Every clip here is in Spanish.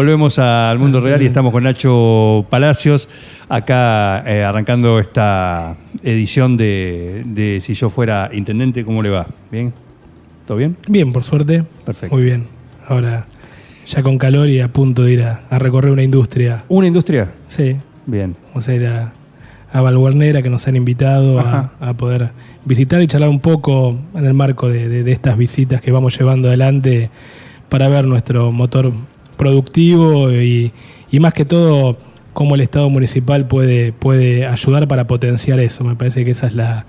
Volvemos al mundo real y estamos con Nacho Palacios, acá eh, arrancando esta edición de, de Si yo fuera intendente, ¿cómo le va? ¿Bien? ¿Todo bien? Bien, por suerte. Perfecto. Muy bien. Ahora, ya con calor y a punto de ir a, a recorrer una industria. ¿Una industria? Sí, Bien. vamos a ir a, a Valguarnera, que nos han invitado a, a poder visitar y charlar un poco en el marco de, de- de estas visitas que vamos llevando adelante para ver nuestro motor productivo y, y más que todo cómo el Estado municipal puede, puede ayudar para potenciar eso. Me parece que esa es la,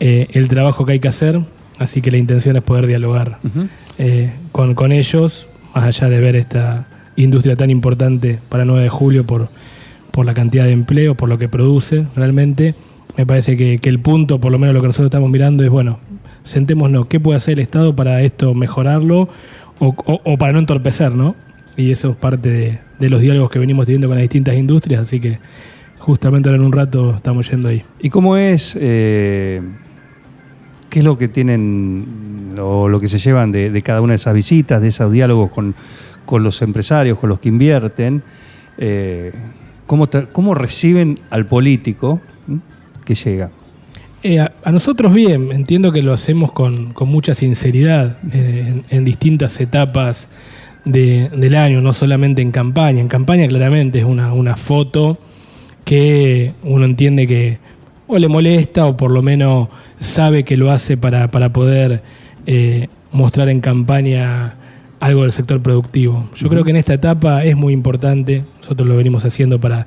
eh, el trabajo que hay que hacer, así que la intención es poder dialogar eh, con, con ellos, más allá de ver esta industria tan importante para 9 de julio por, por la cantidad de empleo, por lo que produce realmente. Me parece que, que el punto, por lo menos lo que nosotros estamos mirando, es, bueno, sentémonos, ¿qué puede hacer el Estado para esto mejorarlo o, o- o para no entorpecer, ¿no? Y eso es parte de, de los diálogos que venimos teniendo con las distintas industrias, así que justamente ahora en un rato estamos yendo ahí. ¿Y cómo es, eh, qué es lo que tienen o lo que se llevan de, de cada una de esas visitas, de esos diálogos con, con los empresarios, con los que invierten? Eh, ¿cómo, ¿Cómo reciben al político que llega? Eh, a, a nosotros bien, entiendo que lo hacemos con, con mucha sinceridad en, en distintas etapas de- del año, no solamente en campaña. En campaña claramente es una, una foto que uno entiende que o le molesta o por lo menos sabe que lo hace para, para poder eh, mostrar en campaña algo del sector productivo. Yo creo que en esta etapa es muy importante, nosotros lo venimos haciendo para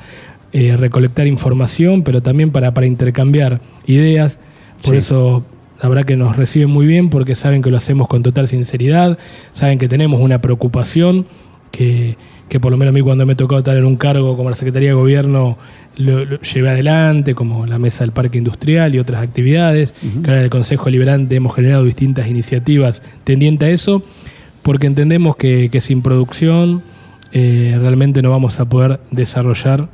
eh, recolectar información, pero también para, para intercambiar ideas. Por Sí. eso la verdad que nos reciben muy bien porque saben que lo hacemos con total sinceridad, saben que tenemos una preocupación que, que por lo menos a mí cuando me ha tocado estar en un cargo como la Secretaría de Gobierno lo, lo llevé adelante, como la Mesa del Parque Industrial y otras actividades. Que ahora en el Consejo Liberante hemos generado distintas iniciativas tendientes a eso, porque entendemos que, que sin producción eh, realmente no vamos a poder desarrollar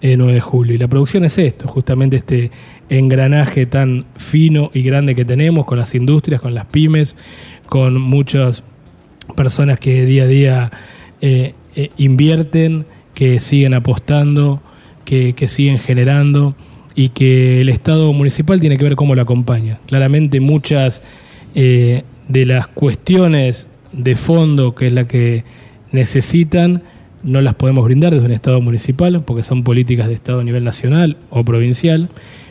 el 9 de julio. Y la producción es esto, justamente este engranaje tan fino y grande que tenemos con las industrias, con las pymes, con muchas personas que día a día eh, eh, invierten, que siguen apostando, que, que siguen generando y que el Estado municipal tiene que ver cómo lo acompaña. Claramente muchas eh, de las cuestiones de fondo, que es la que necesitan, no las podemos brindar desde un Estado municipal, porque son políticas de Estado a nivel nacional o provincial,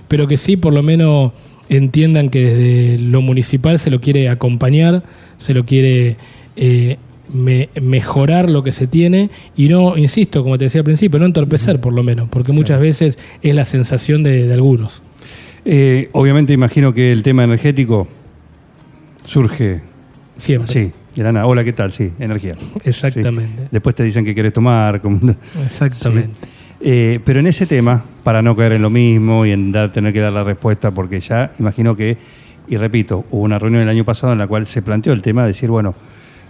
pero que sí por lo menos entiendan que desde lo municipal se lo quiere acompañar, se lo quiere eh, me- mejorar lo que se tiene y no, insisto, como te decía al principio, no entorpecer por lo menos, porque muchas veces es la sensación de, de algunos. Eh, obviamente imagino que el tema energético surge Siempre. Sí, de la nada. Hola, ¿qué tal? Sí, energía. Exactamente. Sí. Después te dicen que querés tomar. como- Exactamente. Eh, pero en ese tema, para no caer en lo mismo y en dar, tener que dar la respuesta, porque ya imagino que, y repito, hubo una reunión el año pasado en la cual se planteó el tema de decir, bueno,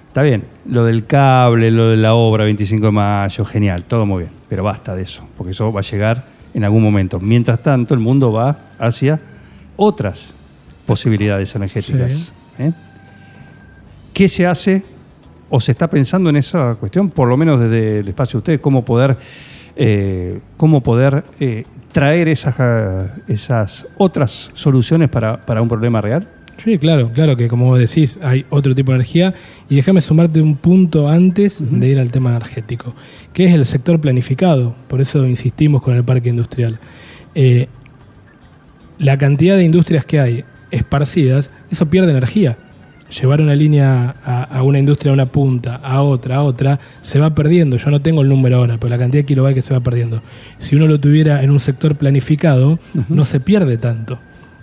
está bien, lo del cable, lo de la obra 25 de mayo, genial, todo muy bien, pero basta de eso, porque eso va a llegar en algún momento. Mientras tanto, el mundo va hacia otras posibilidades energéticas. Sí. ¿eh? ¿Qué se hace o se está pensando en esa cuestión, por lo menos desde el espacio de ustedes, cómo poder, eh, cómo poder eh, traer esas, esas otras soluciones para, para un problema real? Sí, claro, claro que como vos decís, hay otro tipo de energía. Y déjame sumarte un punto antes de ir al tema energético, que es el sector planificado. Por eso insistimos con el parque industrial. Eh, la cantidad de industrias que hay esparcidas, eso pierde energía. Llevar una línea a, a una industria a una punta, a otra, a otra, se va perdiendo. Yo no tengo el número ahora, pero la cantidad de kilovatios que se va perdiendo. Si uno lo tuviera en un sector planificado, no se pierde tanto.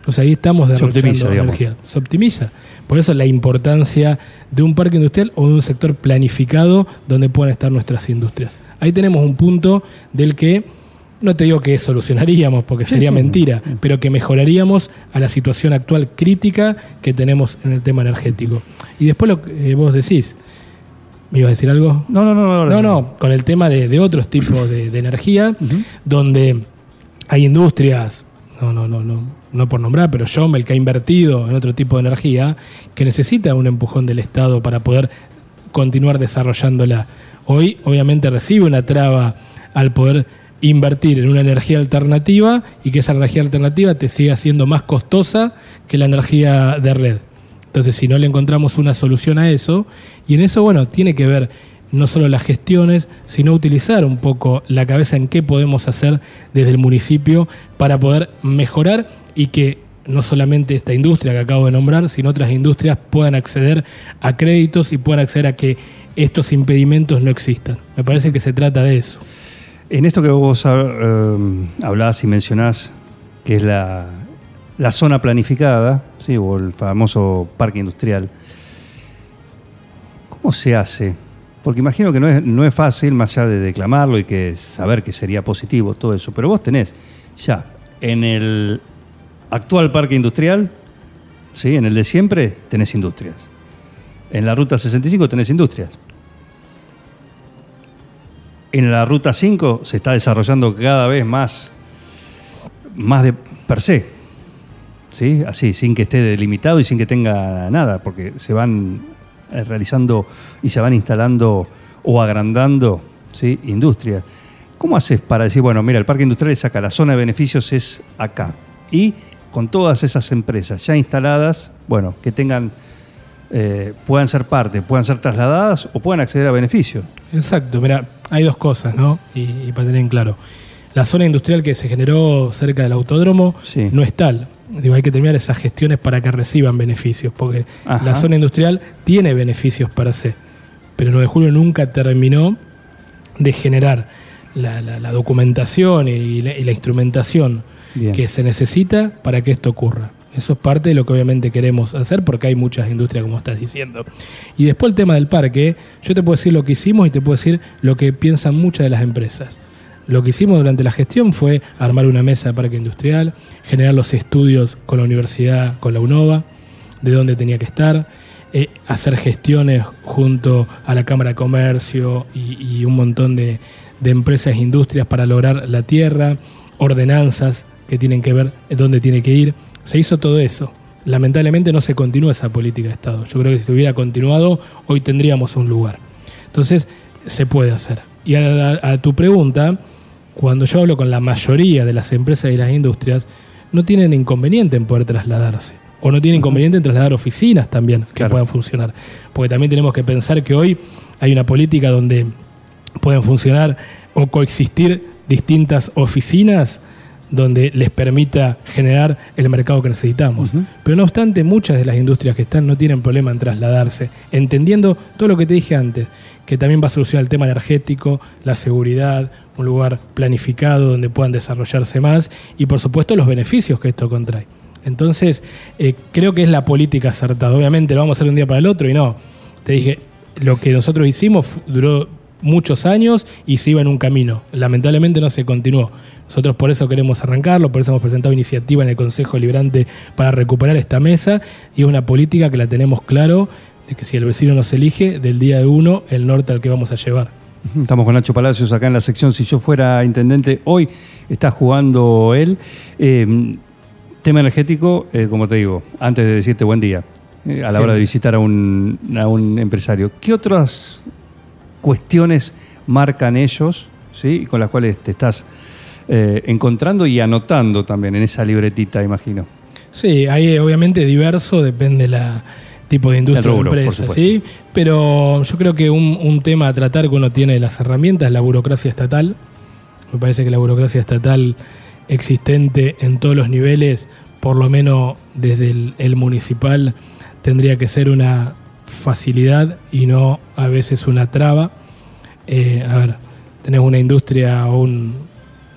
O sea, ahí estamos Se derrochando digamos. energía. Se optimiza. Por eso la importancia de un parque industrial o de un sector planificado donde puedan estar nuestras industrias. Ahí tenemos un punto del que no te digo que solucionaríamos porque sería sí. mentira, pero que mejoraríamos a la situación actual crítica que tenemos en el tema energético. Y después lo que eh, vos decís, ¿me ibas a decir algo? No, no, no. No, No, no, con el tema de, de otros tipos de, de energía, donde hay industrias, no, no, no, no, no por nombrar, pero Jomel que ha invertido en otro tipo de energía, que necesita un empujón del Estado para poder continuar desarrollándola. Hoy, obviamente, recibe una traba al poder invertir en una energía alternativa y que esa energía alternativa te siga siendo más costosa que la energía de red. Entonces, si no le encontramos una solución a eso, y en eso, bueno, tiene que ver no solo las gestiones, sino utilizar un poco la cabeza en qué podemos hacer desde el municipio para poder mejorar y que no solamente esta industria que acabo de nombrar, sino otras industrias puedan acceder a créditos y puedan acceder a que estos impedimentos no existan. Me parece que se trata de eso. En esto que vos eh, hablás y mencionás, que es la, la zona planificada, ¿sí? o el famoso parque industrial, ¿cómo se hace? Porque imagino que no es, no es fácil, más allá de declamarlo y que saber que sería positivo todo eso, pero vos tenés ya en el actual parque industrial, ¿sí? en el de siempre, tenés industrias. En la ruta 65 tenés industrias. En la ruta 5 se está desarrollando cada vez más, más de per se. ¿Sí? Así, sin que esté delimitado y sin que tenga nada, porque se van eh, realizando y se van instalando o agrandando ¿sí? industrias. ¿Cómo haces para decir, bueno, mira, el parque industrial es acá, la zona de beneficios es acá? Y con todas esas empresas ya instaladas, bueno, que tengan, eh, puedan ser parte, puedan ser trasladadas o puedan acceder a beneficios. Exacto, mira, hay dos cosas, ¿no? Y, y para tener en claro. La zona industrial que se generó cerca del autódromo Sí. no es tal. Digo, hay que terminar esas gestiones para que reciban beneficios, porque Ajá. la zona industrial tiene beneficios per se, pero 9 de julio nunca terminó de generar la, la- la documentación y la, y la instrumentación Bien. que se necesita para que esto ocurra. Eso es parte de lo que obviamente queremos hacer porque hay muchas industrias, como estás diciendo. Y después el tema del parque, yo te puedo decir lo que hicimos y te puedo decir lo que piensan muchas de las empresas. Lo que hicimos durante la gestión fue armar una mesa de parque industrial, generar los estudios con la universidad, con la UNOVA, de dónde tenía que estar, eh, hacer gestiones junto a la Cámara de Comercio y, un montón de, de empresas e industrias para lograr la tierra, ordenanzas que tienen que ver dónde tiene que ir. Se hizo todo eso. Lamentablemente no se continúa esa política de Estado. Yo creo que si se hubiera continuado, hoy tendríamos un lugar. Entonces, se puede hacer. Y a, a tu pregunta, cuando yo hablo con la mayoría de las empresas y las industrias, no tienen inconveniente en poder trasladarse. O no tienen inconveniente en trasladar oficinas también que Claro. puedan funcionar. Porque también tenemos que pensar que hoy hay una política donde pueden funcionar o coexistir distintas oficinas donde les permita generar el mercado que necesitamos. Pero no obstante, muchas de las industrias que están no tienen problema en trasladarse, entendiendo todo lo que te dije antes, que también va a solucionar el tema energético, la seguridad, un lugar planificado donde puedan desarrollarse más y por supuesto los beneficios que esto contrae. Entonces, eh, creo que es la política acertada. Obviamente lo vamos a hacer de un día para el otro y no. Te dije, lo que nosotros hicimos duró muchos años y se iba en un camino. Lamentablemente no se continuó. Nosotros por eso queremos arrancarlo, por eso hemos presentado iniciativa en el Consejo Librante para recuperar esta mesa y es una política que la tenemos claro de que si el vecino nos elige, del día de uno, el norte al que vamos a llevar. Estamos con Nacho Palacios acá en la sección Si yo fuera intendente, hoy está jugando él. Eh, tema energético, eh, como te digo, antes de decirte buen día, eh, a la hora de visitar a un, a un empresario, ¿qué otras cuestiones marcan ellos ¿sí? con las cuales te estás eh, encontrando y anotando también en esa libretita, imagino? Sí, ahí eh, obviamente diverso, depende la tipo de industria rubro, o empresa. ¿sí? Pero yo creo que un, un tema a tratar que uno tiene de las herramientas es la burocracia estatal. Me parece que la burocracia estatal existente en todos los niveles, por lo menos desde el, el municipal, tendría que ser una facilidad y no a veces una traba. Eh, a ver, tenés una industria o, un,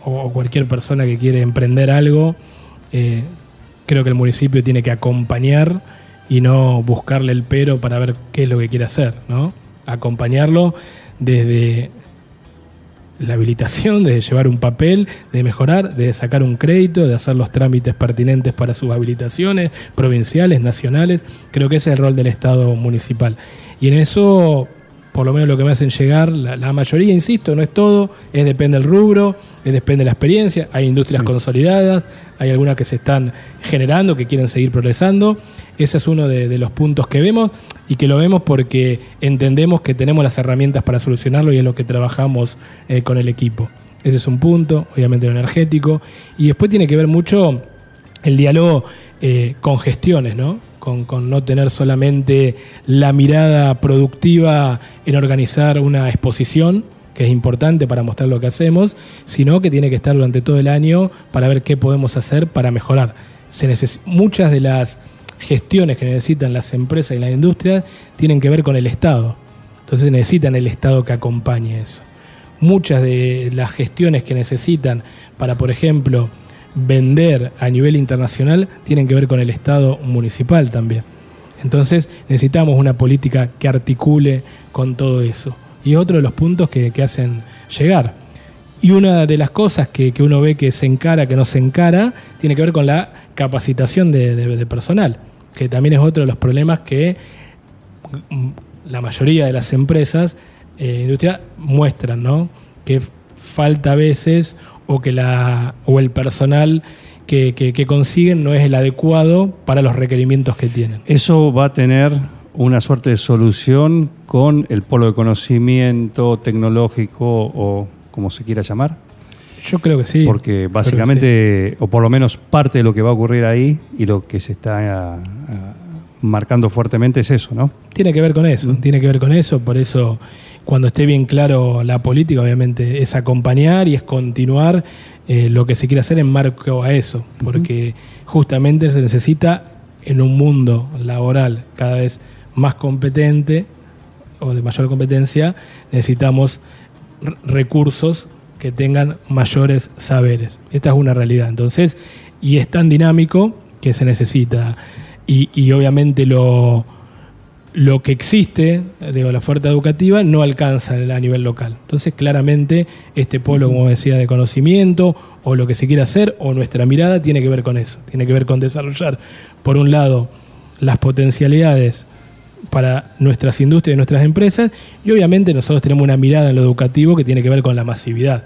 o cualquier persona que quiere emprender algo, eh, creo que el municipio tiene que acompañar y no buscarle el pero para ver qué es lo que quiere hacer, ¿no? Acompañarlo desde la habilitación, de llevar un papel, de mejorar, de sacar un crédito, de hacer los trámites pertinentes para sus habilitaciones provinciales, nacionales. Creo que ese es el rol del Estado municipal. Y en eso por lo menos lo que me hacen llegar, la, mayoría, insisto, no es todo, es depende del rubro, es depende de la experiencia, hay industrias consolidadas, hay algunas que se están generando, que quieren seguir progresando, ese es uno de, los puntos que vemos y que lo vemos porque entendemos que tenemos las herramientas para solucionarlo y es lo que trabajamos eh, con el equipo. Ese es un punto, obviamente lo energético, y después tiene que ver mucho el diálogo eh, con gestiones, ¿no? Con, no tener solamente la mirada productiva en organizar una exposición, que es importante para mostrar lo que hacemos, sino que tiene que estar durante todo el año para ver qué podemos hacer para mejorar. Se muchas de las gestiones que necesitan las empresas y las industrias tienen que ver con el Estado. Entonces necesitan el Estado que acompañe eso. Muchas de las gestiones que necesitan para, por ejemplo, vender a nivel internacional tienen que ver con el Estado municipal también. Entonces necesitamos una política que articule con todo eso. Y otro de los puntos que, hacen llegar. Y una de las cosas que, uno ve que se encara, que no se encara, tiene que ver con la capacitación de, personal, que también es otro de los problemas que mm, la mayoría de las empresas eh, industria muestran, ¿no? Que falta a veces o que la o el personal que, consiguen no es el adecuado para los requerimientos que tienen. Eso va a tener una suerte de solución con el polo de conocimiento tecnológico o como se quiera llamar. Yo creo que sí. Porque básicamente, o por lo menos parte de lo que va a ocurrir ahí y lo que se está marcando fuertemente es eso, ¿no? Tiene que ver con eso, tiene que ver con eso, por eso cuando esté bien claro la política, obviamente, es acompañar y es continuar eh, lo que se quiere hacer en marco a eso, porque justamente se necesita en un mundo laboral cada vez más competente o de mayor competencia, necesitamos recursos que tengan mayores saberes. Esta es una realidad. Entonces, y es tan dinámico que se necesita. Y obviamente lo, lo que existe, digo, la oferta educativa, no alcanza a nivel local. Entonces, claramente, este polo, como decía, de conocimiento, o lo que se quiere hacer, o nuestra mirada, tiene que ver con eso. Tiene que ver con desarrollar, por un lado, las potencialidades para nuestras industrias y nuestras empresas, y obviamente nosotros tenemos una mirada en lo educativo que tiene que ver con la masividad.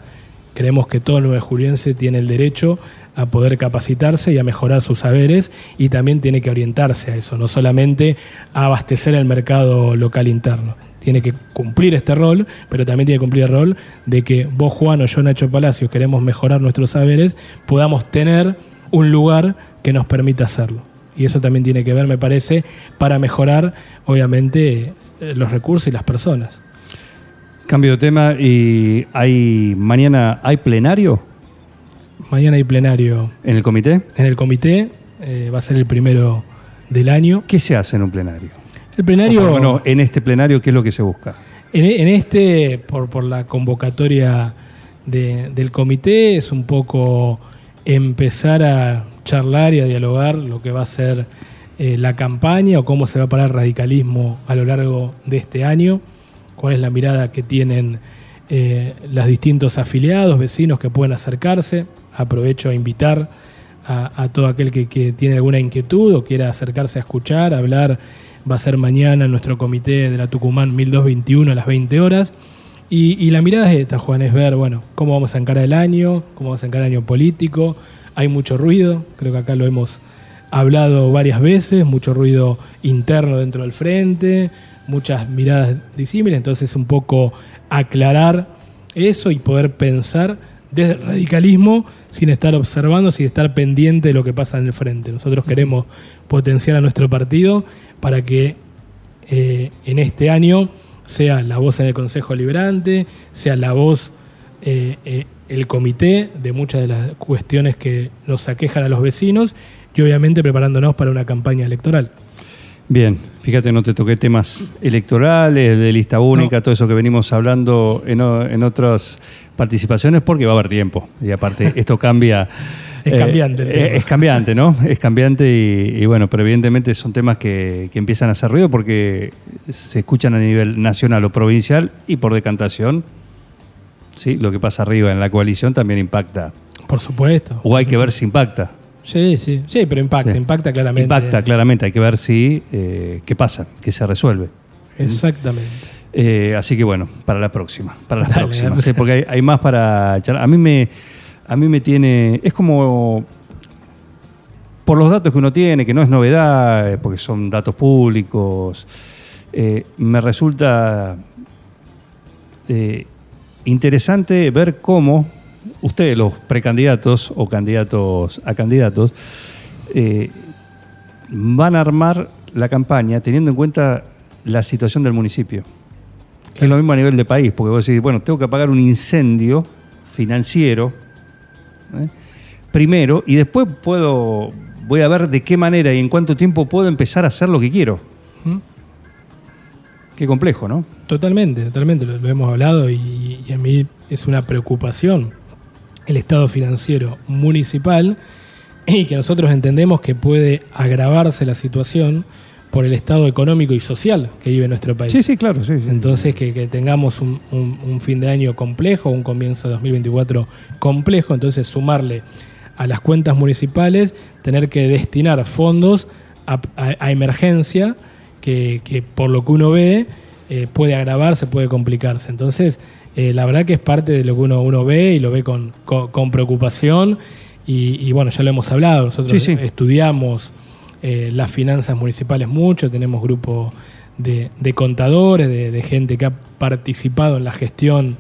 Creemos que todo nuevo juliense tiene el derecho a poder capacitarse y a mejorar sus saberes y también tiene que orientarse a eso, no solamente a abastecer el mercado local interno. Tiene que cumplir este rol, pero también tiene que cumplir el rol de que vos, Juan o yo, Nacho Palacios, queremos mejorar nuestros saberes, podamos tener un lugar que nos permita hacerlo. Y eso también tiene que ver, me parece, para mejorar, obviamente, eh, los recursos y las personas. Cambio de tema y hay mañana hay plenario Mañana hay plenario. ¿En el comité? En el comité. Eh, va a ser el primero del año. ¿Qué se hace en un plenario? El plenario. Bueno, en este plenario, ¿qué es lo que se busca? En, este, por, por, la convocatoria del comité, es un poco empezar a charlar y a dialogar lo que va a ser eh, la campaña o cómo se va a parar el radicalismo a lo largo de este año, cuál es la mirada que tienen eh, los distintos afiliados, vecinos que pueden acercarse aprovecho a invitar a, todo aquel que, tiene alguna inquietud o quiera acercarse a escuchar, a hablar. Va a ser mañana en nuestro comité de la Tucumán 1221 a las 20 horas. Y, la mirada es esta, Juan, es ver, bueno, cómo vamos a encarar el año, cómo vamos a encarar el año político. Hay mucho ruido, creo que acá lo hemos hablado varias veces, mucho ruido interno dentro del frente, muchas miradas disímiles, entonces un poco aclarar eso y poder pensar desde el radicalismo sin estar observando, sin estar pendiente de lo que pasa en el frente. Nosotros queremos potenciar a nuestro partido para que eh, en este año sea la voz en el Consejo Liberante, sea la voz eh, eh, el comité de muchas de las cuestiones que nos aquejan a los vecinos y obviamente preparándonos para una campaña electoral. Bien, fíjate, no te toqué temas electorales, de lista única, todo eso que venimos hablando en, otras participaciones, porque va a haber tiempo. Y aparte, esto cambia. Es cambiante el eh, es cambiante, ¿no? Es cambiante y, y bueno, pero evidentemente son temas que, que empiezan a hacer ruido porque se escuchan a nivel nacional o provincial y por decantación, ¿sí? Lo que pasa arriba en la coalición también impacta. Por supuesto. O hay que ver si impacta. Sí, sí, sí, pero impacta, Sí. impacta claramente. Impacta, claramente. Hay que ver si eh, qué pasa, qué se resuelve. Exactamente. Eh, así que bueno, para la próxima, para las Dale, próximas, dale. ¿eh? porque hay, hay más para charlar. A mí me, a mí me tiene, es como por los datos que uno tiene, que no es novedad, eh, porque son datos públicos, eh, me resulta interesante ver cómo ustedes, los precandidatos o candidatos a candidatos, eh, van a armar la campaña teniendo en cuenta la situación del municipio. Que es lo mismo a nivel de país, porque vos decís, bueno, tengo que apagar un incendio financiero ¿eh? primero y después puedo, voy a ver de qué manera y en cuánto tiempo puedo empezar a hacer lo que quiero. ¿Mm? Qué complejo, ¿no? Totalmente, totalmente, lo, lo hemos hablado y, y a mí es una preocupación el estado financiero municipal y que nosotros entendemos que puede agravarse la situación por el estado económico y social que vive nuestro país. Sí, sí, claro, sí. sí. Entonces, que, que tengamos un, un- un fin de año complejo, un comienzo de 2024 complejo, entonces sumarle a las cuentas municipales, tener que destinar fondos a, a- a emergencia, que, que por lo que uno ve eh, puede agravarse, puede complicarse. Entonces, eh, la verdad que es parte de lo que uno, uno ve y lo ve con, con- con preocupación. Y, y bueno, ya lo hemos hablado, nosotros Sí, sí. estudiamos eh, las finanzas municipales mucho, tenemos grupo de, de contadores, de, de gente que ha participado en la gestión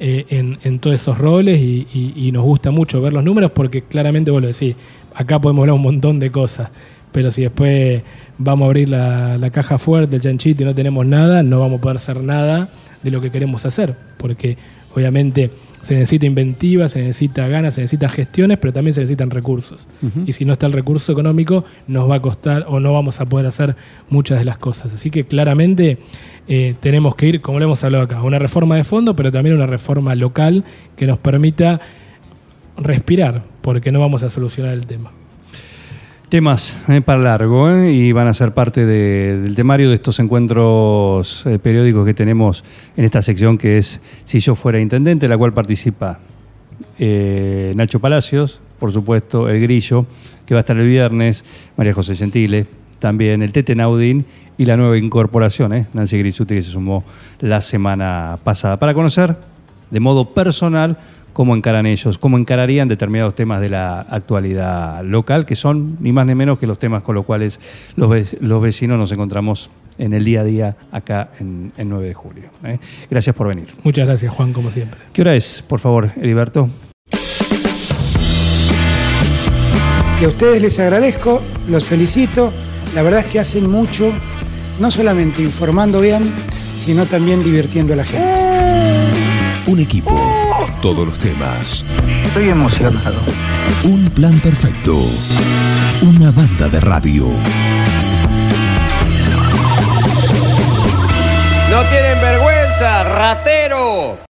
eh, en, en todos esos roles y, y- y nos gusta mucho ver los números porque claramente vos lo decís, acá podemos hablar un montón de cosas, pero si después vamos a abrir la, la caja fuerte, el chanchito y no tenemos nada, no vamos a poder hacer nada de lo que queremos hacer, porque obviamente se necesita inventiva, se necesita ganas, se necesita gestiones, pero también se necesitan recursos. Y si no está el recurso económico, nos va a costar o no vamos a poder hacer muchas de las cosas. Así que claramente eh, tenemos que ir, como lo hemos hablado acá, a una reforma de fondo, pero también una reforma local que nos permita respirar, porque no vamos a solucionar el tema. Temas eh, para largo eh, y van a ser parte de- del temario de estos encuentros eh, periódicos que tenemos en esta sección que es Si yo fuera intendente, la cual participa Nacho Palacios, por supuesto, El Grillo, que va a estar el viernes, María José Gentile, también el Tete Naudín y la nueva incorporación, Nancy Grisuti, que se sumó la semana pasada, para conocer de modo personal cómo encaran ellos, cómo encararían determinados temas de la actualidad local, que son ni más ni menos que los temas con los cuales los, ve- los vecinos nos encontramos en el día a día acá en, en 9 de julio. ¿eh? Gracias por venir. Muchas gracias, Juan, como siempre. ¿Qué hora es, por favor, Heriberto? Y a ustedes les agradezco, los felicito. La verdad es que hacen mucho, no solamente informando bien, sino también divirtiendo a la gente. Un equipo, todos los temas, Estoy emocionado. un plan perfecto, una banda de radio. No tienen vergüenza, ratero.